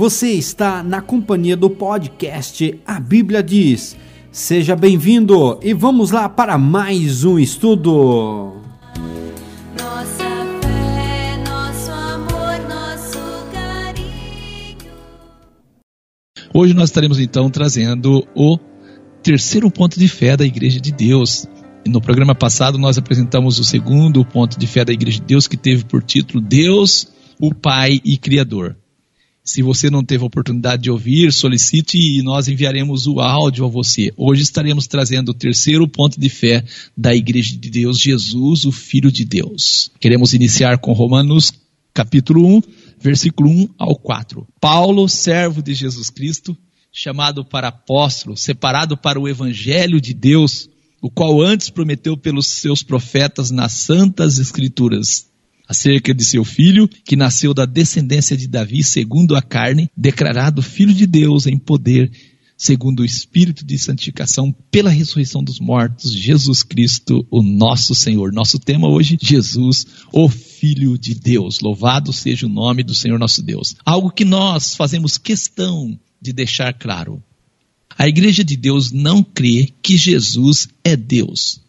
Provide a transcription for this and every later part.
Você está na companhia do podcast A Bíblia Diz. Seja bem-vindo e vamos lá para mais um estudo. Nossa fé, nosso amor, nosso carinho. Hoje nós estaremos então trazendo o terceiro ponto de fé da Igreja de Deus. No programa passado nós apresentamos o segundo ponto de fé da Igreja de Deus que teve por título Deus, o Pai e Criador. Se você não teve a oportunidade de ouvir, solicite e nós enviaremos o áudio a você. Hoje estaremos trazendo o terceiro ponto de fé da Igreja de Deus, Jesus, o Filho de Deus. Queremos iniciar com Romanos capítulo 1, versículo 1 ao 4. Paulo, servo de Jesus Cristo, chamado para apóstolo, separado para o evangelho de Deus, o qual antes prometeu pelos seus profetas nas santas escrituras acerca de seu filho, que nasceu da descendência de Davi, segundo a carne, declarado filho de Deus em poder, segundo o espírito de santificação, pela ressurreição dos mortos, Jesus Cristo, o nosso Senhor. Nosso tema hoje, Jesus, o Filho de Deus. Louvado seja o nome do Senhor nosso Deus. Algo que nós fazemos questão de deixar claro. A igreja de Deus não crê que Jesus é Deus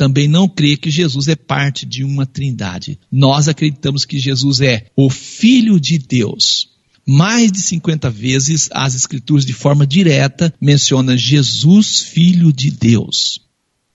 também não crê que Jesus é parte de uma trindade. Nós acreditamos que Jesus é o Filho de Deus. Mais de 50 vezes as Escrituras, de forma direta, mencionam Jesus, Filho de Deus.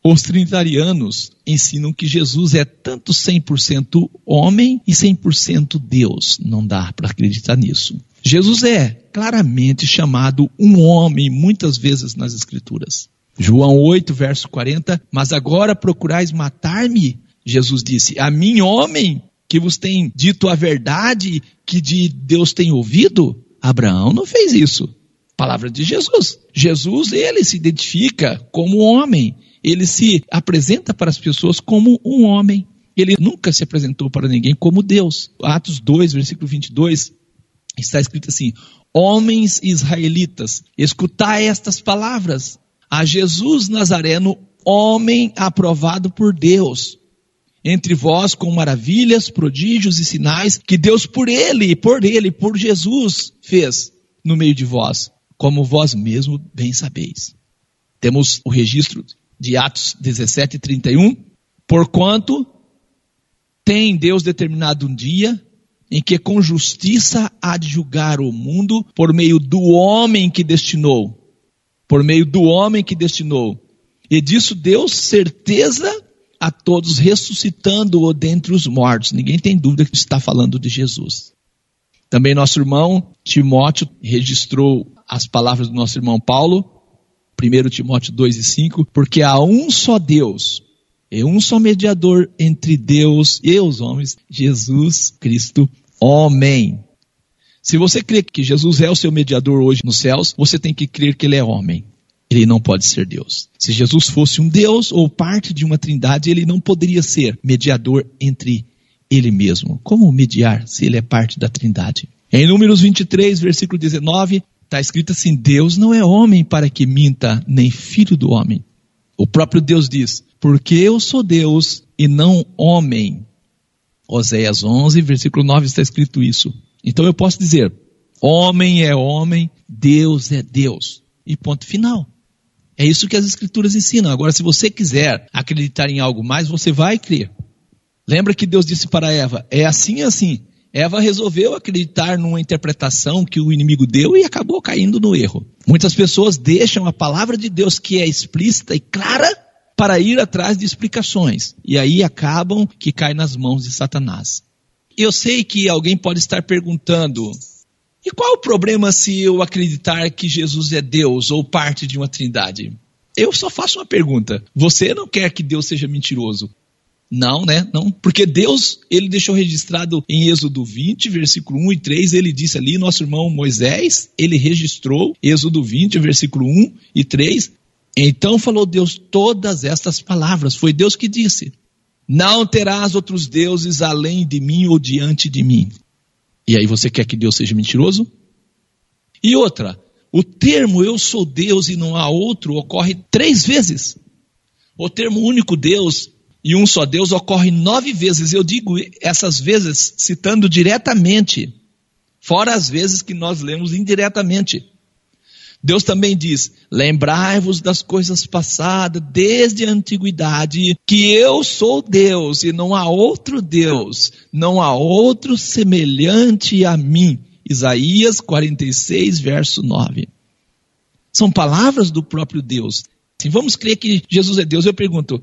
Os trinitarianos ensinam que Jesus é tanto 100% homem e 100% Deus. Não dá para acreditar nisso. Jesus é claramente chamado um homem, muitas vezes nas Escrituras. João 8, verso 40, mas agora procurais matar-me, Jesus disse, a mim, homem, que vos tem dito a verdade que de Deus tem ouvido? Abraão não fez isso. Palavra de Jesus. Jesus, ele se identifica como homem. Ele se apresenta para as pessoas como um homem. Ele nunca se apresentou para ninguém como Deus. Atos 2, versículo 22, está escrito assim: Homens israelitas, escutai estas palavras a Jesus Nazareno, homem aprovado por Deus, entre vós com maravilhas, prodígios e sinais que Deus por ele, por ele, por Jesus fez no meio de vós, como vós mesmo bem sabeis. Temos o registro de Atos 17, 31, porquanto tem Deus determinado um dia em que com justiça há de julgar o mundo por meio do homem que destinou por meio do homem que destinou. E disso deu certeza a todos, ressuscitando-o dentre os mortos. Ninguém tem dúvida que está falando de Jesus. Também nosso irmão Timóteo registrou as palavras do nosso irmão Paulo, 1 Timóteo 2 e 5, porque há um só Deus e um só mediador entre Deus e os homens, Jesus Cristo, homem. Se você crê que Jesus é o seu mediador hoje nos céus, você tem que crer que ele é homem. Ele não pode ser Deus. Se Jesus fosse um Deus ou parte de uma trindade, ele não poderia ser mediador entre ele mesmo. Como mediar se ele é parte da trindade? Em Números 23, versículo 19, está escrito assim: Deus não é homem para que minta, nem filho do homem. O próprio Deus diz: Porque eu sou Deus e não homem. Oséias 11, versículo 9 está escrito isso. Então eu posso dizer: homem é homem, Deus é Deus. E ponto final. É isso que as Escrituras ensinam. Agora, se você quiser acreditar em algo mais, você vai crer. Lembra que Deus disse para Eva: é assim e assim. Eva resolveu acreditar numa interpretação que o inimigo deu e acabou caindo no erro. Muitas pessoas deixam a palavra de Deus, que é explícita e clara, para ir atrás de explicações. E aí acabam que cai nas mãos de Satanás. Eu sei que alguém pode estar perguntando: e qual o problema se eu acreditar que Jesus é Deus ou parte de uma trindade? Eu só faço uma pergunta: você não quer que Deus seja mentiroso? Não, né? Não. Porque Deus, ele deixou registrado em Êxodo 20, versículo 1 e 3, ele disse ali, nosso irmão Moisés, ele registrou, Êxodo 20, versículo 1 e 3. Então falou Deus todas estas palavras, foi Deus que disse. Não terás outros deuses além de mim ou diante de mim. E aí você quer que Deus seja mentiroso? E outra, o termo eu sou Deus e não há outro ocorre três vezes. O termo único Deus e um só Deus ocorre nove vezes. Eu digo essas vezes citando diretamente Fora as vezes que nós lemos indiretamente. Deus também diz: Lembrai-vos das coisas passadas desde a antiguidade, que eu sou Deus e não há outro Deus, não há outro semelhante a mim. Isaías 46, verso 9. São palavras do próprio Deus. Se vamos crer que Jesus é Deus, eu pergunto: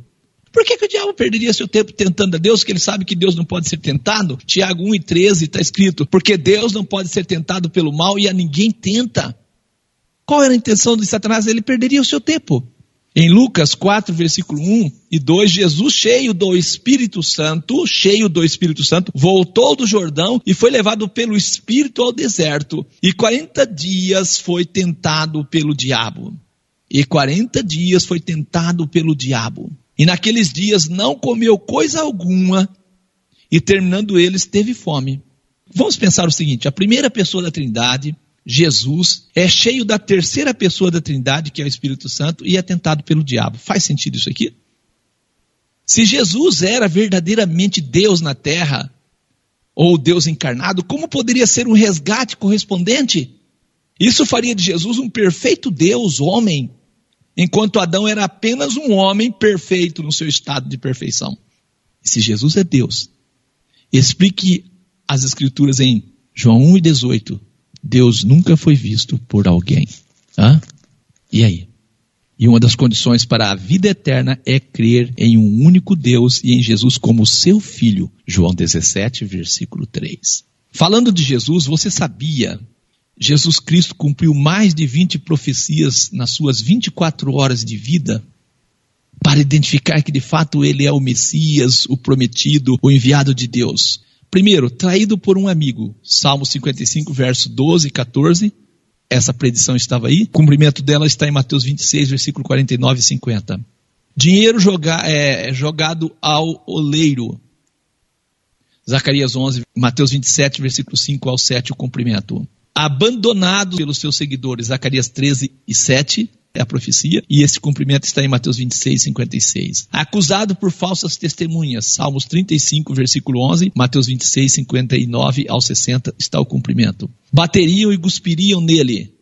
por que, que o diabo perderia seu tempo tentando a Deus, que ele sabe que Deus não pode ser tentado? Tiago 1 e 13 está escrito: porque Deus não pode ser tentado pelo mal e a ninguém tenta. Qual era a intenção de Satanás? Ele perderia o seu tempo. Em Lucas 4, versículo 1 e 2, Jesus, cheio do Espírito Santo, cheio do Espírito Santo, voltou do Jordão e foi levado pelo Espírito ao deserto. E 40 dias foi tentado pelo diabo. E 40 dias foi tentado pelo diabo. E naqueles dias não comeu coisa alguma, e terminando eles, teve fome. Vamos pensar o seguinte: a primeira pessoa da Trindade Jesus é cheio da terceira pessoa da Trindade, que é o Espírito Santo, e é tentado pelo diabo. Faz sentido isso aqui? Se Jesus era verdadeiramente Deus na terra, ou Deus encarnado, como poderia ser um resgate correspondente? Isso faria de Jesus um perfeito Deus, homem, enquanto Adão era apenas um homem perfeito no seu estado de perfeição. E se Jesus é Deus, explique as Escrituras em João 1 e 18 Deus nunca foi visto por alguém. Hã? E aí? E uma das condições para a vida eterna é crer em um único Deus e em Jesus como seu filho. João 17, versículo 3. Falando de Jesus, você sabia? Jesus Cristo cumpriu mais de 20 profecias nas suas 24 horas de vida para identificar que de fato ele é o Messias, o prometido, o enviado de Deus. Primeiro, traído por um amigo. Salmo 55, verso 12 e 14. Essa predição estava aí. O cumprimento dela está em Mateus 26, versículo 49 e 50. Dinheiro joga, é, jogado ao oleiro. Zacarias 11, Mateus 27, versículo 5 ao 7, o cumprimento. Abandonado pelos seus seguidores. Zacarias 13 e 7 é a profecia, e esse cumprimento está em Mateus 26, 56. Acusado por falsas testemunhas, Salmos 35, versículo 11, Mateus 26, 59 ao 60 está o cumprimento. Bateriam e cuspiriam nele,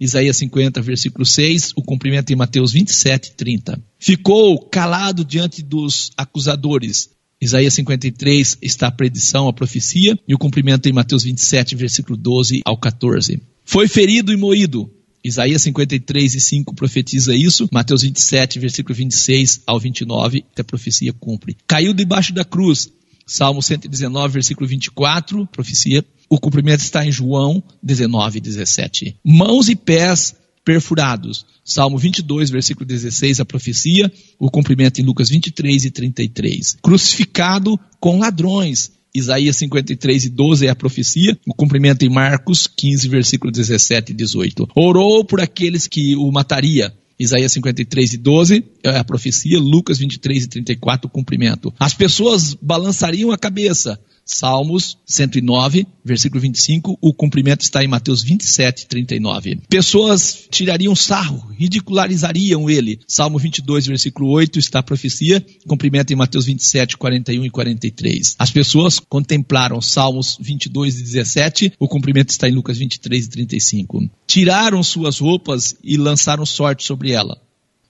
Isaías 50, versículo 6, o cumprimento em Mateus 27, 30. Ficou calado diante dos acusadores. Isaías 53 está a predição, a profecia, e o cumprimento em Mateus 27, versículo 12 ao 14. Foi ferido e moído. Isaías 53 e 5 profetiza isso. Mateus 27, versículo 26 ao 29, a profecia cumpre. Caiu debaixo da cruz. Salmo 119, versículo 24, profecia. O cumprimento está em João 19, 17. Mãos e pés perfurados. Salmo 22, versículo 16, a profecia. O cumprimento em Lucas 23 e 33. Crucificado com ladrões. Isaías 53 e 12 é a profecia, o cumprimento em Marcos 15, versículo 17 e 18. Orou por aqueles que o mataria. Isaías 53 e 12 é a profecia, Lucas 23 e 34 o cumprimento. As pessoas balançariam a cabeça, Salmos 109, versículo 25, o cumprimento está em Mateus 27, 39. Pessoas tirariam sarro, ridicularizariam ele. Salmo 22, versículo 8 está a profecia, cumprimento em Mateus 27, 41 e 43. As pessoas contemplaram Salmos 22 e 17, o cumprimento está em Lucas 23 e 35. Tiraram suas roupas e lançaram sorte sobre ela.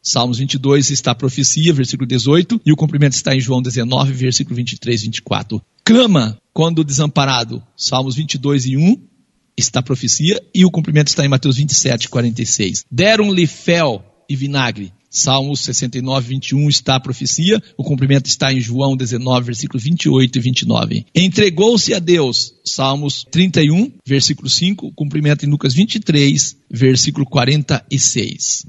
Salmos 22 está a profecia, versículo 18, e o cumprimento está em João 19, versículo 23 e 24. Clama quando desamparado. Salmos 22 e 1 está a profecia, e o cumprimento está em Mateus 27, 46. Deram-lhe fel e vinagre. Salmos 69, 21 está a profecia, o cumprimento está em João 19, versículos 28 e 29. Entregou-se a Deus, Salmos 31, versículo 5, o cumprimento em Lucas 23, versículo 46.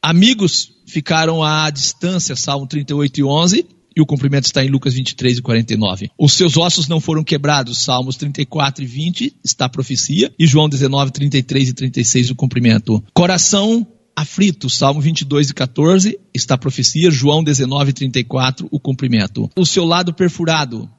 Amigos ficaram à distância, Salmo 38 e 11, e o cumprimento está em Lucas 23 e 49. Os seus ossos não foram quebrados, Salmos 34 e 20 está a profecia, e João 19, 33 e 36 o cumprimento. Coração aflito, Salmo 22 e 14 está a profecia, João 19 e 34 o cumprimento. O seu lado perfurado,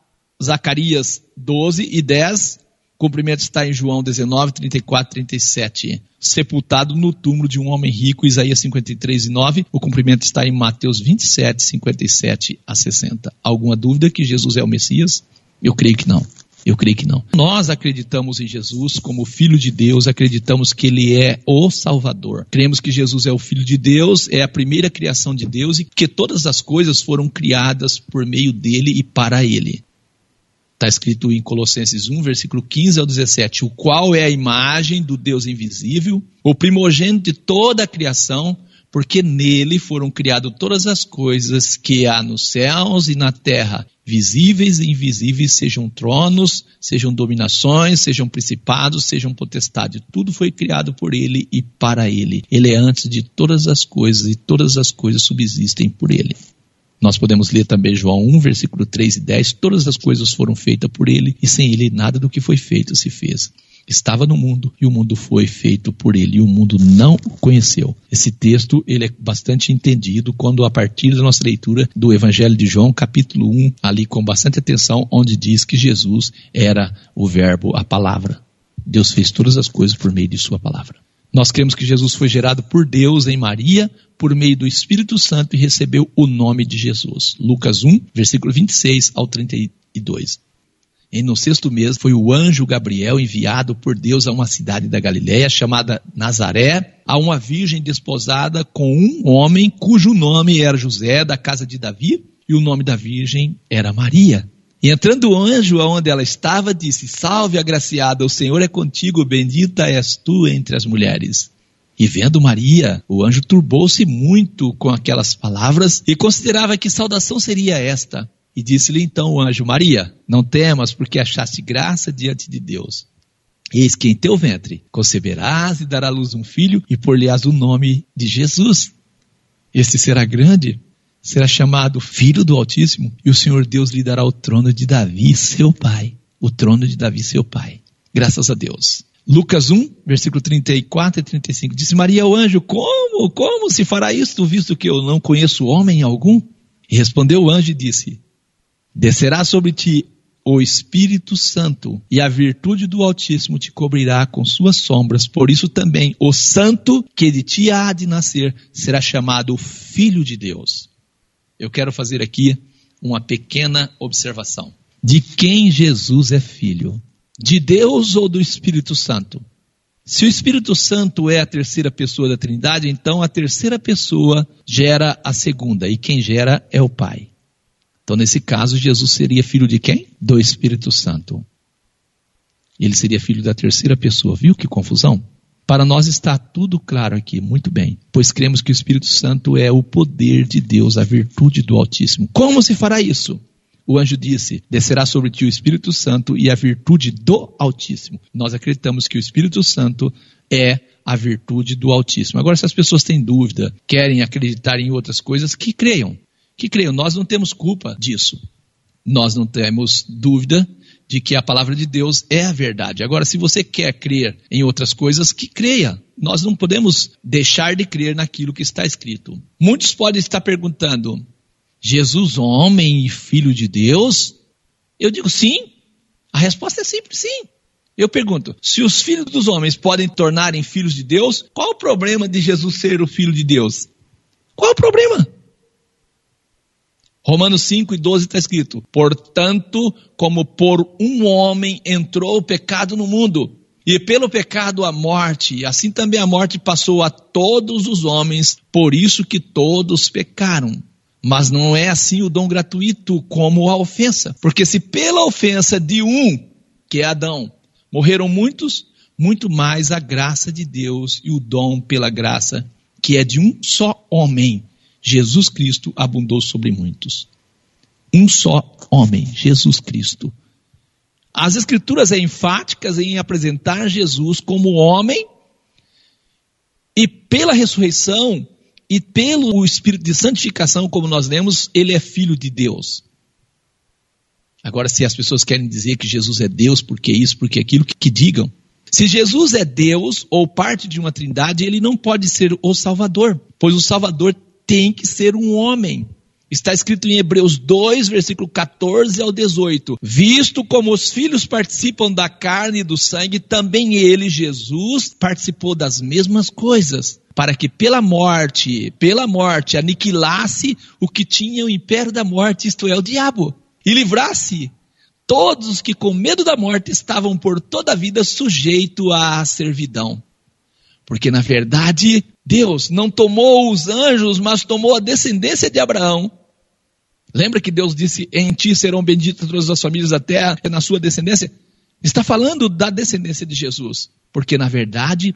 Zacarias 12 e 10 o cumprimento está em João 19, 34, 37. Sepultado no túmulo de um homem rico, Isaías 53 e 9. O cumprimento está em Mateus 27, 57 a 60. Alguma dúvida que Jesus é o Messias? Eu creio que não. Eu creio que não. Nós acreditamos em Jesus como Filho de Deus, acreditamos que Ele é o Salvador. Cremos que Jesus é o Filho de Deus, é a primeira criação de Deus e que todas as coisas foram criadas por meio dele e para Ele. Está escrito em Colossenses 1, versículo 15 ao 17: O qual é a imagem do Deus invisível, o primogênito de toda a criação, porque nele foram criadas todas as coisas que há nos céus e na terra, visíveis e invisíveis, sejam tronos, sejam dominações, sejam principados, sejam potestades. Tudo foi criado por ele e para ele. Ele é antes de todas as coisas e todas as coisas subsistem por ele. Nós podemos ler também João 1, versículo 3 e 10. Todas as coisas foram feitas por ele, e sem ele nada do que foi feito se fez. Estava no mundo e o mundo foi feito por ele e o mundo não o conheceu. Esse texto ele é bastante entendido quando a partir da nossa leitura do Evangelho de João, capítulo 1, ali com bastante atenção, onde diz que Jesus era o verbo, a palavra. Deus fez todas as coisas por meio de sua palavra. Nós cremos que Jesus foi gerado por Deus em Maria, por meio do Espírito Santo e recebeu o nome de Jesus. Lucas 1, versículo 26 ao 32. E no sexto mês foi o anjo Gabriel enviado por Deus a uma cidade da Galiléia chamada Nazaré, a uma virgem desposada com um homem cujo nome era José, da casa de Davi, e o nome da virgem era Maria. E entrando o anjo aonde ela estava, disse: Salve, agraciada, o Senhor é contigo, bendita és tu entre as mulheres. E vendo Maria, o anjo turbou-se muito com aquelas palavras e considerava que saudação seria esta. E disse-lhe então o anjo: Maria, não temas, porque achaste graça diante de Deus. Eis que em teu ventre conceberás e dará à luz um filho, e por-lhe-ás o nome de Jesus. Este será grande, será chamado Filho do Altíssimo, e o Senhor Deus lhe dará o trono de Davi, seu pai. O trono de Davi, seu pai. Graças a Deus. Lucas 1, versículo 34 e 35. Disse Maria ao anjo: Como? Como se fará isto, visto que eu não conheço homem algum? E respondeu o anjo e disse: Descerá sobre ti o Espírito Santo, e a virtude do Altíssimo te cobrirá com suas sombras. Por isso também o Santo que de ti há de nascer será chamado Filho de Deus. Eu quero fazer aqui uma pequena observação. De quem Jesus é filho? De Deus ou do Espírito Santo? Se o Espírito Santo é a terceira pessoa da Trindade, então a terceira pessoa gera a segunda, e quem gera é o Pai. Então, nesse caso, Jesus seria filho de quem? Do Espírito Santo. Ele seria filho da terceira pessoa. Viu que confusão? Para nós está tudo claro aqui, muito bem, pois cremos que o Espírito Santo é o poder de Deus, a virtude do Altíssimo. Como se fará isso? O anjo disse: Descerá sobre ti o Espírito Santo e a virtude do Altíssimo. Nós acreditamos que o Espírito Santo é a virtude do Altíssimo. Agora, se as pessoas têm dúvida, querem acreditar em outras coisas, que creiam. Que creiam. Nós não temos culpa disso. Nós não temos dúvida de que a palavra de Deus é a verdade. Agora, se você quer crer em outras coisas, que creia. Nós não podemos deixar de crer naquilo que está escrito. Muitos podem estar perguntando: Jesus, homem e filho de Deus? Eu digo sim. A resposta é sempre sim. Eu pergunto: se os filhos dos homens podem tornarem filhos de Deus, qual o problema de Jesus ser o filho de Deus? Qual o problema? Romanos 5 e 12 está escrito: Portanto, como por um homem entrou o pecado no mundo, e pelo pecado a morte, assim também a morte passou a todos os homens, por isso que todos pecaram. Mas não é assim o dom gratuito como a ofensa. Porque se pela ofensa de um, que é Adão, morreram muitos, muito mais a graça de Deus e o dom pela graça, que é de um só homem, Jesus Cristo abundou sobre muitos. Um só homem, Jesus Cristo. As Escrituras são enfáticas em apresentar Jesus como homem e pela ressurreição e pelo Espírito de santificação, como nós lemos, ele é filho de Deus. Agora, se as pessoas querem dizer que Jesus é Deus, porque isso, porque aquilo, que, que digam. Se Jesus é Deus ou parte de uma trindade, ele não pode ser o Salvador, pois o Salvador tem que ser um homem. Está escrito em Hebreus 2, versículo 14 ao 18: Visto como os filhos participam da carne e do sangue, também ele, Jesus, participou das mesmas coisas, para que pela morte, pela morte, aniquilasse o que tinha o império da morte, isto é, o diabo, e livrasse todos os que com medo da morte estavam por toda a vida sujeitos à servidão. Porque na verdade, Deus não tomou os anjos, mas tomou a descendência de Abraão. Lembra que Deus disse: Em ti serão benditas todas as famílias da terra, na sua descendência? Está falando da descendência de Jesus. Porque na verdade,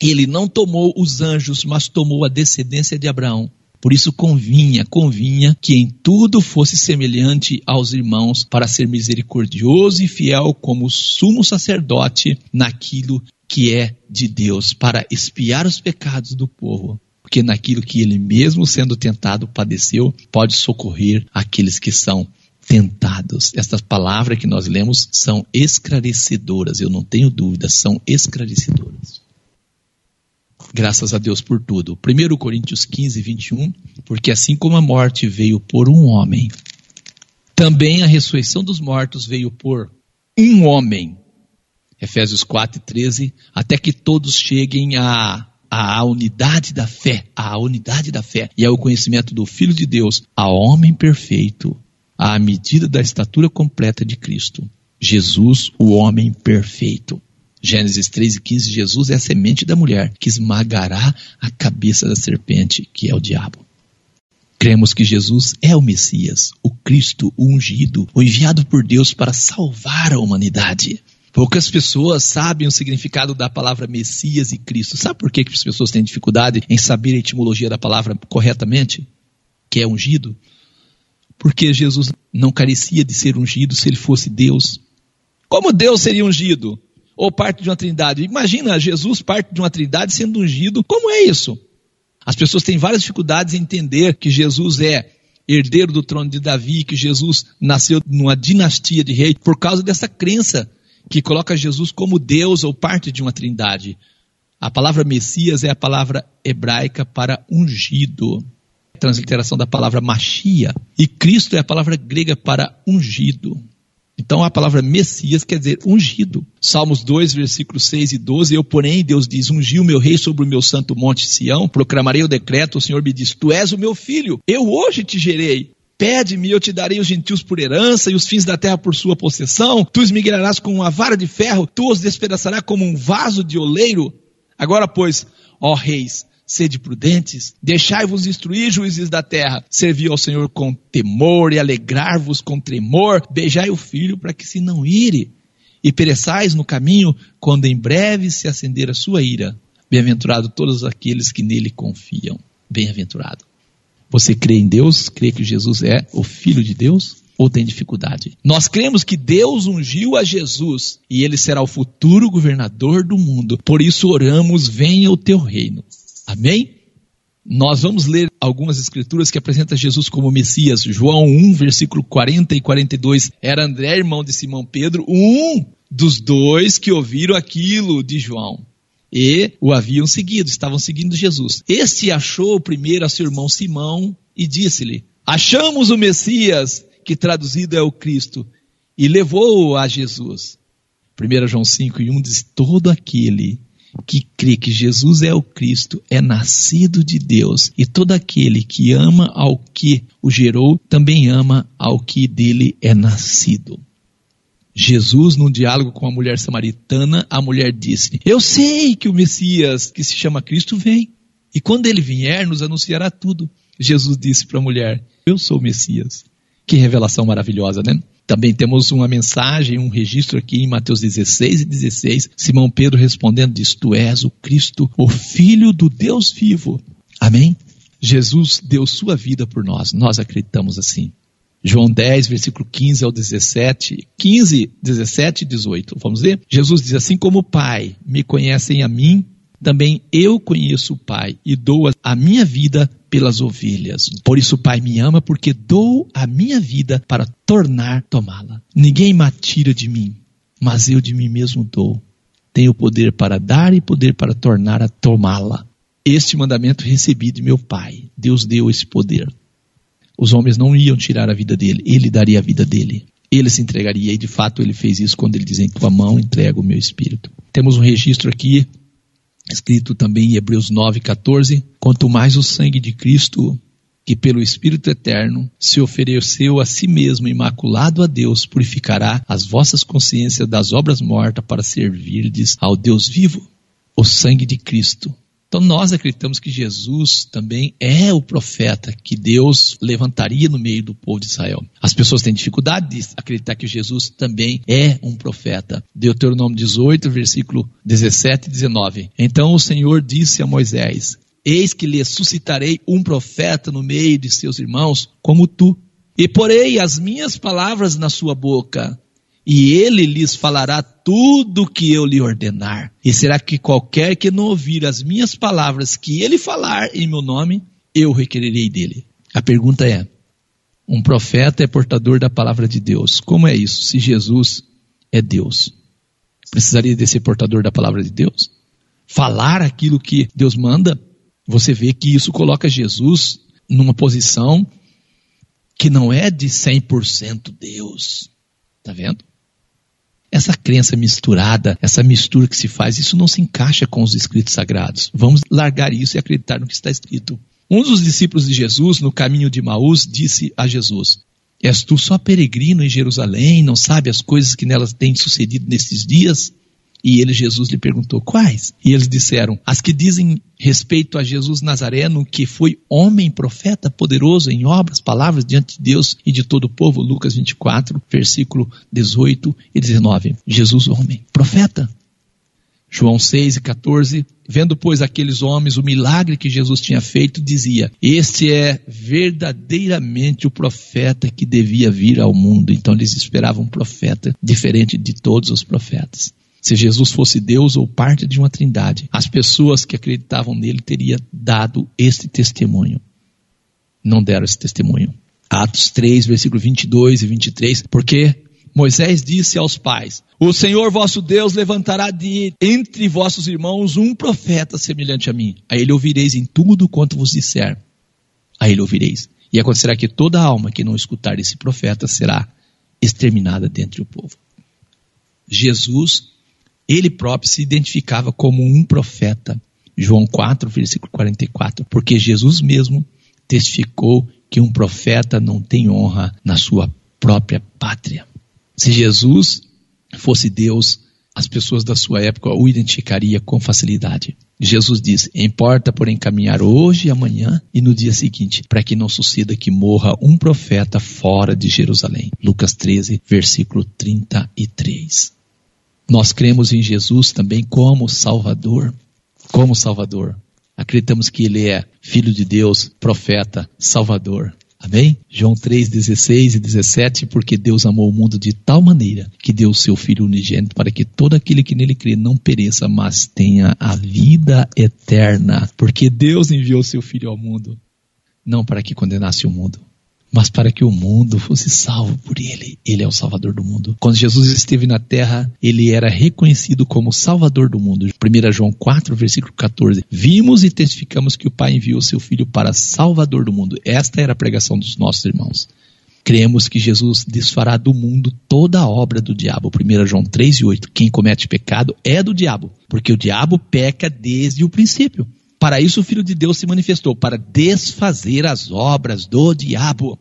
ele não tomou os anjos, mas tomou a descendência de Abraão. Por isso convinha, convinha que em tudo fosse semelhante aos irmãos, para ser misericordioso e fiel como sumo sacerdote naquilo que é de Deus, para espiar os pecados do povo. Porque naquilo que ele mesmo sendo tentado padeceu, pode socorrer aqueles que são tentados. Estas palavras que nós lemos são esclarecedoras, eu não tenho dúvida, são esclarecedoras. Graças a Deus por tudo. 1 Coríntios 15, 21. Porque assim como a morte veio por um homem, também a ressurreição dos mortos veio por um homem. Efésios 4, 13. Até que todos cheguem à, à unidade da fé, à unidade da fé e ao conhecimento do Filho de Deus, a homem perfeito, à medida da estatura completa de Cristo. Jesus, o homem perfeito. Gênesis 3 e 15, Jesus é a semente da mulher que esmagará a cabeça da serpente, que é o diabo. Cremos que Jesus é o Messias, o Cristo, o ungido, o enviado por Deus para salvar a humanidade. Poucas pessoas sabem o significado da palavra Messias e Cristo. Sabe por que, que as pessoas têm dificuldade em saber a etimologia da palavra corretamente? Que é ungido? Porque Jesus não carecia de ser ungido se ele fosse Deus. Como Deus seria ungido? ou parte de uma trindade. Imagina Jesus parte de uma trindade sendo ungido. Como é isso? As pessoas têm várias dificuldades em entender que Jesus é herdeiro do trono de Davi, que Jesus nasceu numa dinastia de rei, por causa dessa crença que coloca Jesus como Deus ou parte de uma trindade. A palavra Messias é a palavra hebraica para ungido. Transliteração da palavra Machia. E Cristo é a palavra grega para ungido. Então a palavra Messias quer dizer ungido. Salmos 2, versículos 6 e 12. Eu, porém, Deus diz: Ungiu meu rei sobre o meu santo monte Sião, proclamarei o decreto. O Senhor me diz: Tu és o meu filho, eu hoje te gerei. Pede-me, eu te darei os gentios por herança e os fins da terra por sua possessão. Tu esmigrarás com uma vara de ferro, tu os despedaçarás como um vaso de oleiro. Agora, pois, ó reis, Sede prudentes, deixai-vos instruir, juízes da terra. Servi ao Senhor com temor e alegrar-vos com tremor. Beijai o filho para que se não ire. E pereçais no caminho, quando em breve se acender a sua ira. Bem-aventurado todos aqueles que nele confiam. Bem-aventurado. Você crê em Deus? Crê que Jesus é o Filho de Deus? Ou tem dificuldade? Nós cremos que Deus ungiu a Jesus e ele será o futuro governador do mundo. Por isso oramos: venha o teu reino. Amém? Nós vamos ler algumas escrituras que apresentam Jesus como Messias. João 1, versículo 40 e 42. Era André, irmão de Simão Pedro, um dos dois que ouviram aquilo de João. E o haviam seguido, estavam seguindo Jesus. Este achou primeiro a seu irmão Simão e disse-lhe: Achamos o Messias, que traduzido é o Cristo, e levou-o a Jesus. 1 João 5 e 1 diz: Todo aquele que crê que Jesus é o Cristo é nascido de Deus, e todo aquele que ama ao que o gerou também ama ao que dele é nascido. Jesus, num diálogo com a mulher samaritana, a mulher disse: Eu sei que o Messias, que se chama Cristo, vem, e quando ele vier, nos anunciará tudo. Jesus disse para a mulher: Eu sou o Messias. Que revelação maravilhosa, né? Também temos uma mensagem, um registro aqui em Mateus 16 e 16. Simão Pedro respondendo diz: Tu és o Cristo, o Filho do Deus vivo. Amém? Jesus deu sua vida por nós, nós acreditamos assim. João 10, versículo 15 ao 17, 15, 17 e 18. Vamos ver? Jesus diz assim: Como o Pai me conhecem a mim, também eu conheço o Pai e dou a minha vida pelas ovelhas. Por isso o Pai me ama, porque dou a minha vida para tornar tomá-la. Ninguém me tira de mim, mas eu de mim mesmo dou. Tenho poder para dar e poder para tornar a tomá-la. Este mandamento recebi de meu Pai. Deus deu esse poder. Os homens não iam tirar a vida dele, ele daria a vida dele. Ele se entregaria, e de fato ele fez isso quando ele diz: Em tua mão entrego o meu espírito. Temos um registro aqui escrito também em Hebreus 9,14: quanto mais o sangue de Cristo que pelo Espírito Eterno se ofereceu a si mesmo imaculado a Deus, purificará as vossas consciências das obras mortas para servirdes ao Deus vivo, o sangue de Cristo. Então nós acreditamos que Jesus também é o profeta que Deus levantaria no meio do povo de Israel. As pessoas têm dificuldade de acreditar que Jesus também é um profeta. Deuteronômio 18, versículo 17 e 19. Então o Senhor disse a Moisés: Eis que lhe suscitarei um profeta no meio de seus irmãos, como tu. E porei as minhas palavras na sua boca, e ele lhes falará tudo o que eu lhe ordenar. E será que qualquer que não ouvir as minhas palavras que ele falar em meu nome, eu requererei dele? A pergunta é: um profeta é portador da palavra de Deus. Como é isso? Se Jesus é Deus, precisaria de ser portador da palavra de Deus? Falar aquilo que Deus manda? você vê que isso coloca Jesus numa posição que não é de 100% Deus. Tá vendo? Essa crença misturada, essa mistura que se faz, isso não se encaixa com os escritos sagrados. Vamos largar isso e acreditar no que está escrito. Um dos discípulos de Jesus, no caminho de Maús, disse a Jesus: És tu só peregrino em Jerusalém, não sabe as coisas que nelas têm sucedido nesses dias? E ele, Jesus, lhe perguntou: Quais? E eles disseram: As que dizem respeito a Jesus Nazareno, que foi homem, profeta, poderoso em obras, palavras diante de Deus e de todo o povo. Lucas 24, versículo 18 e 19. Jesus, homem, profeta. João 6 e 14, vendo, pois, aqueles homens o milagre que Jesus tinha feito, dizia: Este é verdadeiramente o profeta que devia vir ao mundo. Então eles esperavam um profeta diferente de todos os profetas se Jesus fosse Deus ou parte de uma trindade, as pessoas que acreditavam nele teriam dado este testemunho. Não deram esse testemunho. Atos 3, versículo 22 e 23, porque Moisés disse aos pais: O Senhor vosso Deus levantará de entre vossos irmãos um profeta semelhante a mim. A ele ouvireis em tudo quanto vos disser. A ele ouvireis. E acontecerá que toda alma que não escutar esse profeta será exterminada dentre o povo. Jesus ele próprio se identificava como um profeta. João 4, versículo 44. Porque Jesus mesmo testificou que um profeta não tem honra na sua própria pátria. Se Jesus fosse Deus, as pessoas da sua época o identificaria com facilidade. Jesus disse: Importa, porém, caminhar hoje amanhã e no dia seguinte, para que não suceda que morra um profeta fora de Jerusalém. Lucas 13, versículo 33. Nós cremos em Jesus também como Salvador. Como Salvador. Acreditamos que Ele é Filho de Deus, profeta, Salvador. Amém? João 3, 16 e 17, porque Deus amou o mundo de tal maneira que deu o seu Filho unigênito para que todo aquele que nele crê não pereça, mas tenha a vida eterna. Porque Deus enviou o seu Filho ao mundo, não para que condenasse o mundo, mas para que o mundo fosse salvo por ele. Ele é o Salvador do mundo. Quando Jesus esteve na terra, ele era reconhecido como Salvador do mundo. 1 João 4, versículo 14. Vimos e testificamos que o Pai enviou seu Filho para Salvador do mundo. Esta era a pregação dos nossos irmãos. Cremos que Jesus desfará do mundo toda a obra do diabo. 1 João 3 e 8. Quem comete pecado é do diabo, porque o diabo peca desde o princípio. Para isso o Filho de Deus se manifestou, para desfazer as obras do diabo.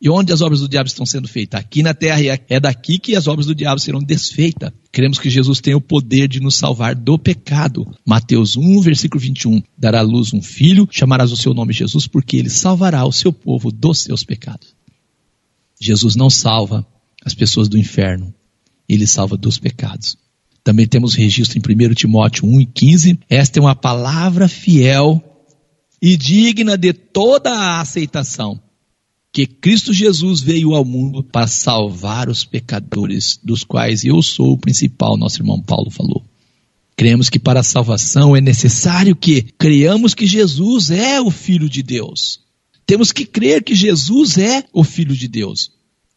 E onde as obras do diabo estão sendo feitas? Aqui na terra, e é daqui que as obras do diabo serão desfeitas. Cremos que Jesus tem o poder de nos salvar do pecado. Mateus 1, versículo 21. Dará à luz um filho, chamarás o seu nome Jesus, porque ele salvará o seu povo dos seus pecados. Jesus não salva as pessoas do inferno, ele salva dos pecados. Também temos registro em 1 Timóteo 1 e 15. Esta é uma palavra fiel e digna de toda a aceitação. Que Cristo Jesus veio ao mundo para salvar os pecadores, dos quais eu sou o principal, nosso irmão Paulo falou. Cremos que para a salvação é necessário que creiamos que Jesus é o Filho de Deus. Temos que crer que Jesus é o Filho de Deus.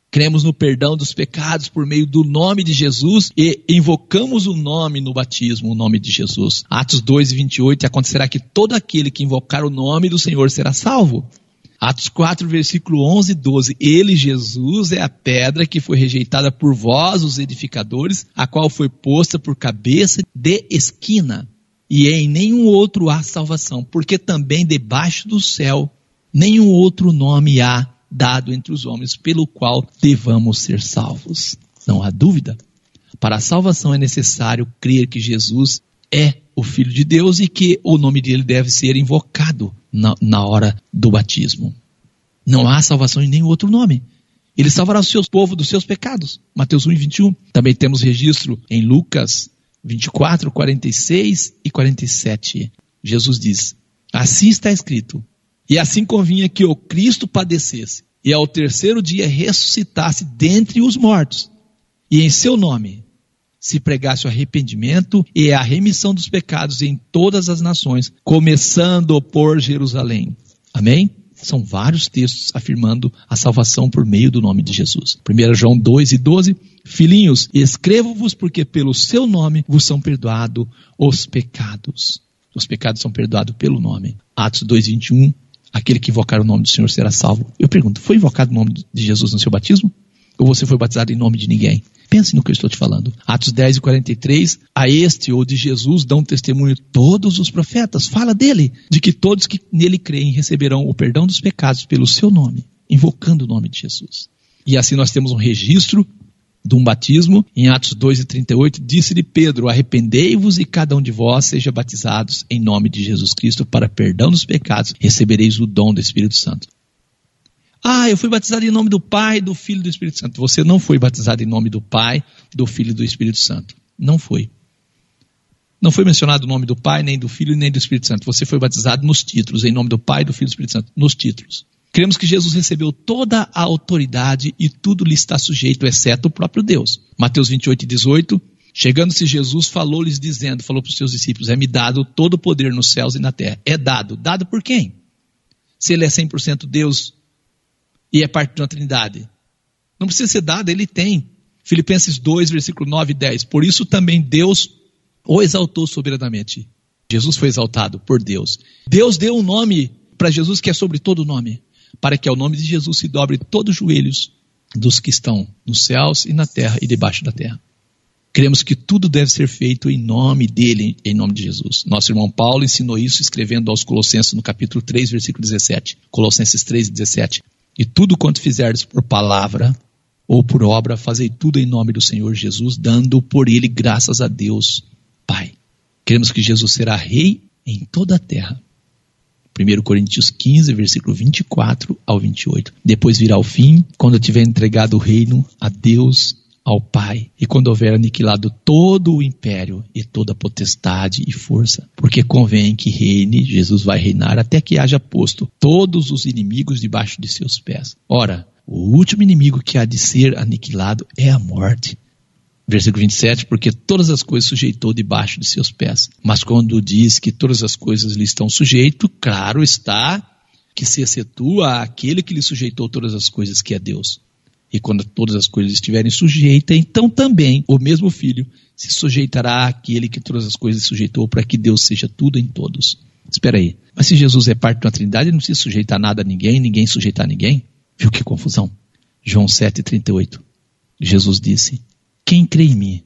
Cremos no perdão dos pecados por meio do nome de Jesus e invocamos o nome no batismo, o nome de Jesus. Atos 2, 28, acontecerá que todo aquele que invocar o nome do Senhor será salvo. Atos 4, versículo 11 e 12. Ele, Jesus, é a pedra que foi rejeitada por vós, os edificadores, a qual foi posta por cabeça de esquina. E em nenhum outro há salvação, porque também debaixo do céu Nenhum outro nome há dado entre os homens pelo qual devamos ser salvos. Não há dúvida. Para a salvação é necessário crer que Jesus é o Filho de Deus e que o nome dele deve ser invocado na, na hora do batismo. Não há salvação em nenhum outro nome. Ele salvará o seu povo dos seus pecados. Mateus 1 e 21. Também temos registro em Lucas 24, 46 e 47. Jesus diz: Assim está escrito: E assim convinha que o Cristo padecesse, e ao terceiro dia ressuscitasse dentre os mortos, e em seu nome se pregasse o arrependimento e a remissão dos pecados em todas as nações, começando por Jerusalém. Amém? São vários textos afirmando a salvação por meio do nome de Jesus. 1 João 2 e 12. Filhinhos, escrevo-vos porque pelo seu nome vos são perdoados os pecados. Os pecados são perdoados pelo nome. Atos 2, 21. Aquele que invocar o nome do Senhor será salvo. Eu pergunto, foi invocado o nome de Jesus no seu batismo? Ou você foi batizado em nome de ninguém? Pense no que eu estou te falando. Atos 10 e 43. A este ou de Jesus dão testemunho todos os profetas. Fala dele, de que todos que nele creem receberão o perdão dos pecados pelo seu nome, invocando o nome de Jesus. E assim nós temos um registro de um batismo, em Atos 2 e 38, disse-lhe Pedro: Arrependei-vos e cada um de vós seja batizados em nome de Jesus Cristo para perdão dos pecados, recebereis o dom do Espírito Santo. Ah, eu fui batizado em nome do Pai, do Filho e do Espírito Santo. Você não foi batizado em nome do Pai, do Filho e do Espírito Santo. Não foi. Não foi mencionado o nome do Pai, nem do Filho, nem do Espírito Santo. Você foi batizado nos títulos, em nome do Pai, do Filho e do Espírito Santo. Nos títulos. Cremos que Jesus recebeu toda a autoridade e tudo lhe está sujeito, exceto o próprio Deus. Mateus 28 e 18. Chegando-se Jesus, falou-lhes dizendo, falou para os seus discípulos, é-me dado todo o poder nos céus e na terra. É dado. Dado por quem? Se ele é 100% Deus e é parte de uma trindade. Não precisa ser dado, ele tem. Filipenses 2, versículo 9 e 10. Por isso também Deus o exaltou soberanamente. Jesus foi exaltado por Deus. Deus deu um nome para Jesus que é sobre todo nome, para que ao nome de Jesus se dobre todos os joelhos dos que estão nos céus e na terra e debaixo da terra. Cremos que tudo deve ser feito em nome dele, em nome de Jesus. Nosso irmão Paulo ensinou isso escrevendo aos Colossenses no capítulo 3, versículo 17. Colossenses 3, 17. E tudo quanto fizerdes por palavra ou por obra, fazei tudo em nome do Senhor Jesus, dando por ele graças a Deus, Pai. Queremos que Jesus será rei em toda a terra. 1 Coríntios 15, versículo 24 ao 28. Depois virá o fim, quando tiver entregado o reino a Deus, ao Pai, e quando houver aniquilado todo o império e toda potestade e força, porque convém que reine, Jesus vai reinar até que haja posto todos os inimigos debaixo de seus pés. Ora, o último inimigo que há de ser aniquilado é a morte. Versículo 27, porque todas as coisas sujeitou debaixo de seus pés. Mas quando diz que todas as coisas lhe estão sujeito, claro está que se excetua aquele que lhe sujeitou todas as coisas, que é Deus. E quando todas as coisas estiverem sujeitas, então também o mesmo filho se sujeitará àquele que todas as coisas sujeitou, para que Deus seja tudo em todos. Espera aí, mas se Jesus é parte uma trindade, ele não precisa sujeitar nada a ninguém, ninguém sujeitar a ninguém? Viu que confusão? João 7,38. Jesus disse: Quem crê em mim,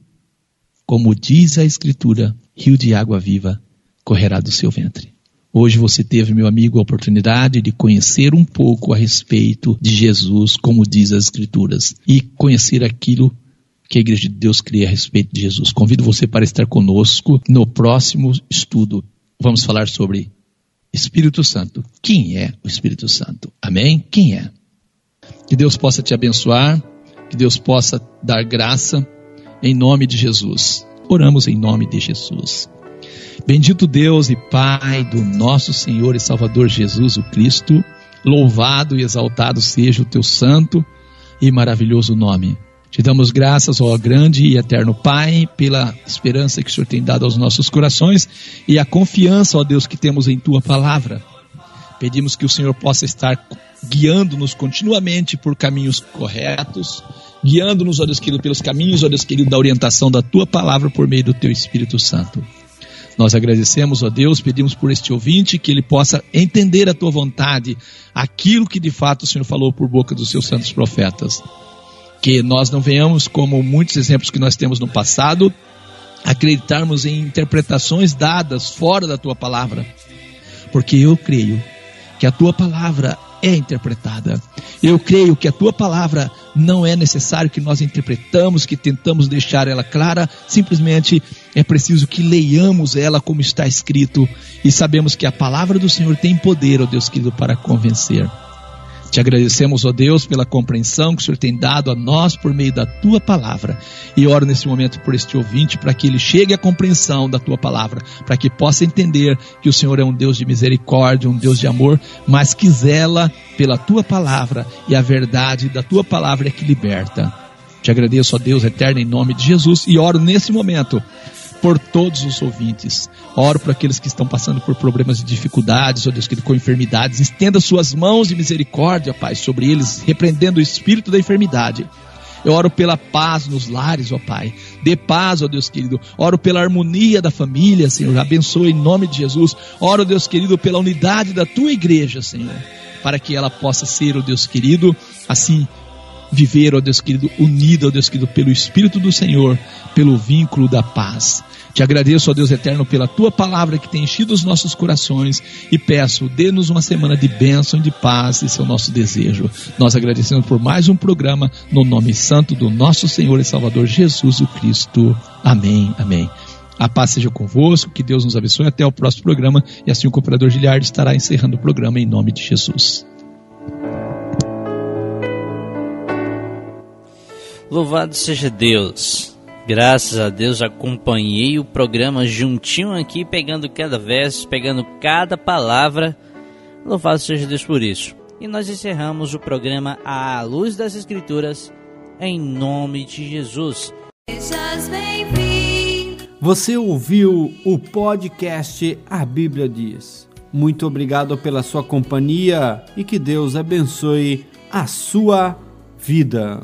como diz a Escritura, rio de água viva correrá do seu ventre. Hoje você teve, meu amigo, a oportunidade de conhecer um pouco a respeito de Jesus, como diz as Escrituras, e conhecer aquilo que a Igreja de Deus crê a respeito de Jesus. Convido você para estar conosco no próximo estudo. Vamos falar sobre Espírito Santo. Quem é o Espírito Santo? Amém? Quem é? Que Deus possa te abençoar, que Deus possa dar graça em nome de Jesus. Oramos em nome de Jesus. Bendito Deus e Pai do nosso Senhor e Salvador Jesus o Cristo, louvado e exaltado seja o teu santo e maravilhoso nome. Te damos graças, ó grande e eterno Pai, pela esperança que o Senhor tem dado aos nossos corações e a confiança, ó Deus, que temos em tua palavra. Pedimos que o Senhor possa estar guiando-nos continuamente por caminhos corretos, guiando-nos, ó Deus querido, pelos caminhos, ó Deus querido, da orientação da tua palavra por meio do teu Espírito Santo. Nós agradecemos a Deus, pedimos por este ouvinte que ele possa entender a tua vontade, aquilo que de fato o Senhor falou por boca dos seus santos profetas. Que nós não venhamos, como muitos exemplos que nós temos no passado, acreditarmos em interpretações dadas fora da tua palavra. Porque eu creio que a tua palavra é interpretada. Eu creio que a tua palavra não é necessário que nós interpretamos, que tentamos deixar ela clara, simplesmente é preciso que leiamos ela como está escrito e sabemos que a palavra do Senhor tem poder, ó Deus querido, para convencer. Te agradecemos, ó Deus, pela compreensão que o Senhor tem dado a nós por meio da tua palavra. E oro nesse momento por este ouvinte para que ele chegue à compreensão da tua palavra, para que possa entender que o Senhor é um Deus de misericórdia, um Deus de amor, mas que zela pela tua palavra e a verdade da tua palavra é que liberta. Te agradeço, ó Deus eterno, em nome de Jesus, e oro nesse momento por todos os ouvintes. Oro por aqueles que estão passando por problemas e dificuldades, ó Deus querido, com enfermidades. Estenda suas mãos de misericórdia, Pai, sobre eles, repreendendo o espírito da enfermidade. Eu oro pela paz nos lares, ó Pai. Dê paz, ó Deus querido. Oro pela harmonia da família, Senhor. Abençoe em nome de Jesus. Oro, Deus querido, pela unidade da tua igreja, Senhor. Para que ela possa ser, ó Deus querido, assim viver, ó Deus querido, unido, ó Deus querido, pelo Espírito do Senhor, pelo vínculo da paz. Te agradeço, ó Deus eterno, pela tua palavra que tem enchido os nossos corações e peço, dê-nos uma semana de bênção e de paz, esse é o nosso desejo. Nós agradecemos por mais um programa, no nome santo do nosso Senhor e Salvador Jesus o Cristo. Amém, amém. A paz seja convosco, que Deus nos abençoe. Até o próximo programa. E assim o cooperador Giliardo estará encerrando o programa em nome de Jesus. Louvado seja Deus. Graças a Deus acompanhei o programa juntinho aqui, pegando cada verso, pegando cada palavra. Louvado seja Deus por isso. E nós encerramos o programa à luz das Escrituras, em nome de Jesus. Você ouviu o podcast A Bíblia Diz. Muito obrigado pela sua companhia e que Deus abençoe a sua vida.